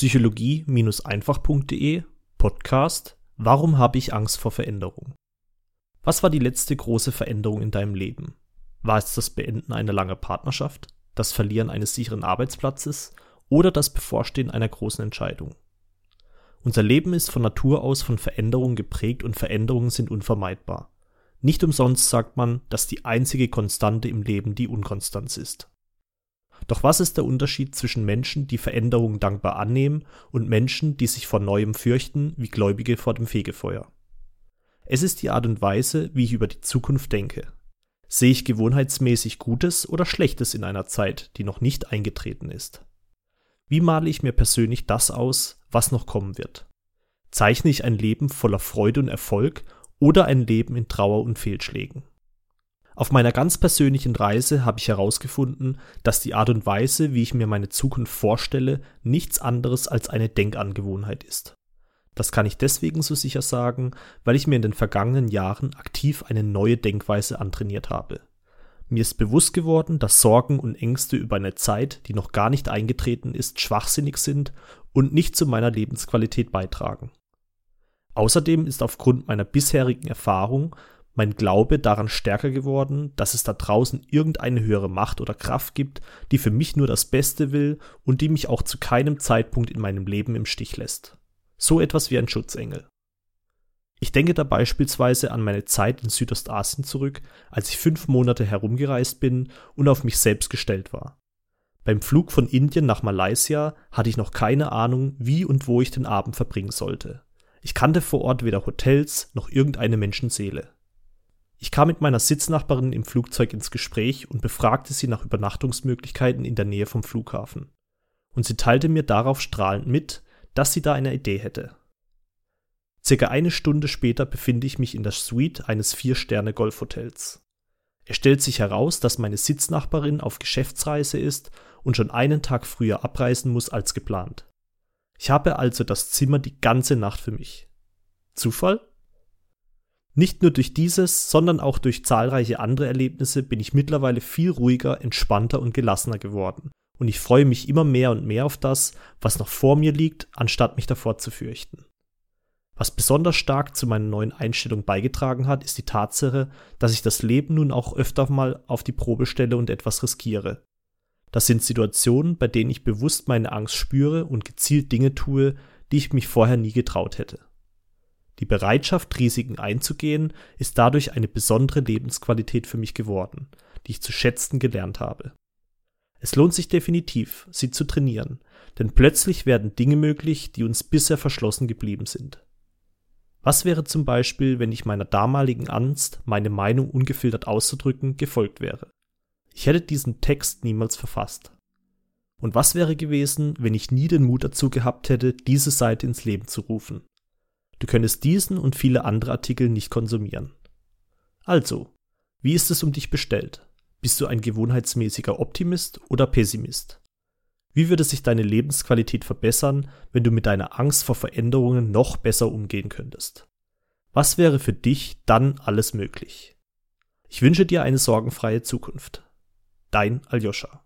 Psychologie-einfach.de Podcast Warum habe ich Angst vor Veränderung? Was war die letzte große Veränderung in deinem Leben? War es das Beenden einer langen Partnerschaft, das Verlieren eines sicheren Arbeitsplatzes oder das Bevorstehen einer großen Entscheidung? Unser Leben ist von Natur aus von Veränderungen geprägt und Veränderungen sind unvermeidbar. Nicht umsonst sagt man, dass die einzige Konstante im Leben die Unkonstanz ist. Doch was ist der Unterschied zwischen Menschen, die Veränderungen dankbar annehmen, und Menschen, die sich vor Neuem fürchten, wie Gläubige vor dem Fegefeuer? Es ist die Art und Weise, wie ich über die Zukunft denke. Sehe ich gewohnheitsmäßig Gutes oder Schlechtes in einer Zeit, die noch nicht eingetreten ist? Wie male ich mir persönlich das aus, was noch kommen wird? Zeichne ich ein Leben voller Freude und Erfolg oder ein Leben in Trauer und Fehlschlägen? Auf meiner ganz persönlichen Reise habe ich herausgefunden, dass die Art und Weise, wie ich mir meine Zukunft vorstelle, nichts anderes als eine Denkangewohnheit ist. Das kann ich deswegen so sicher sagen, weil ich mir in den vergangenen Jahren aktiv eine neue Denkweise antrainiert habe. Mir ist bewusst geworden, dass Sorgen und Ängste über eine Zeit, die noch gar nicht eingetreten ist, schwachsinnig sind und nicht zu meiner Lebensqualität beitragen. Außerdem ist aufgrund meiner bisherigen Erfahrung mein Glaube daran stärker geworden, dass es da draußen irgendeine höhere Macht oder Kraft gibt, die für mich nur das Beste will und die mich auch zu keinem Zeitpunkt in meinem Leben im Stich lässt. So etwas wie ein Schutzengel. Ich denke da beispielsweise an meine Zeit in Südostasien zurück, als ich fünf Monate herumgereist bin und auf mich selbst gestellt war. Beim Flug von Indien nach Malaysia hatte ich noch keine Ahnung, wie und wo ich den Abend verbringen sollte. Ich kannte vor Ort weder Hotels noch irgendeine Menschenseele. Ich kam mit meiner Sitznachbarin im Flugzeug ins Gespräch und befragte sie nach Übernachtungsmöglichkeiten in der Nähe vom Flughafen. Und sie teilte mir darauf strahlend mit, dass sie da eine Idee hätte. Circa eine Stunde später befinde ich mich in der Suite eines Vier-Sterne-Golfhotels. Es stellt sich heraus, dass meine Sitznachbarin auf Geschäftsreise ist und schon einen Tag früher abreisen muss als geplant. Ich habe also das Zimmer die ganze Nacht für mich. Zufall? Nicht nur durch dieses, sondern auch durch zahlreiche andere Erlebnisse bin ich mittlerweile viel ruhiger, entspannter und gelassener geworden. Und ich freue mich immer mehr und mehr auf das, was noch vor mir liegt, anstatt mich davor zu fürchten. Was besonders stark zu meiner neuen Einstellung beigetragen hat, ist die Tatsache, dass ich das Leben nun auch öfter mal auf die Probe stelle und etwas riskiere. Das sind Situationen, bei denen ich bewusst meine Angst spüre und gezielt Dinge tue, die ich mich vorher nie getraut hätte. Die Bereitschaft, Risiken einzugehen, ist dadurch eine besondere Lebensqualität für mich geworden, die ich zu schätzen gelernt habe. Es lohnt sich definitiv, sie zu trainieren, denn plötzlich werden Dinge möglich, die uns bisher verschlossen geblieben sind. Was wäre zum Beispiel, wenn ich meiner damaligen Angst, meine Meinung ungefiltert auszudrücken, gefolgt wäre? Ich hätte diesen Text niemals verfasst. Und was wäre gewesen, wenn ich nie den Mut dazu gehabt hätte, diese Seite ins Leben zu rufen? Du könntest diesen und viele andere Artikel nicht konsumieren. Also, wie ist es um dich bestellt? Bist du ein gewohnheitsmäßiger Optimist oder Pessimist? Wie würde sich deine Lebensqualität verbessern, wenn du mit deiner Angst vor Veränderungen noch besser umgehen könntest? Was wäre für dich dann alles möglich? Ich wünsche dir eine sorgenfreie Zukunft. Dein Aljoscha.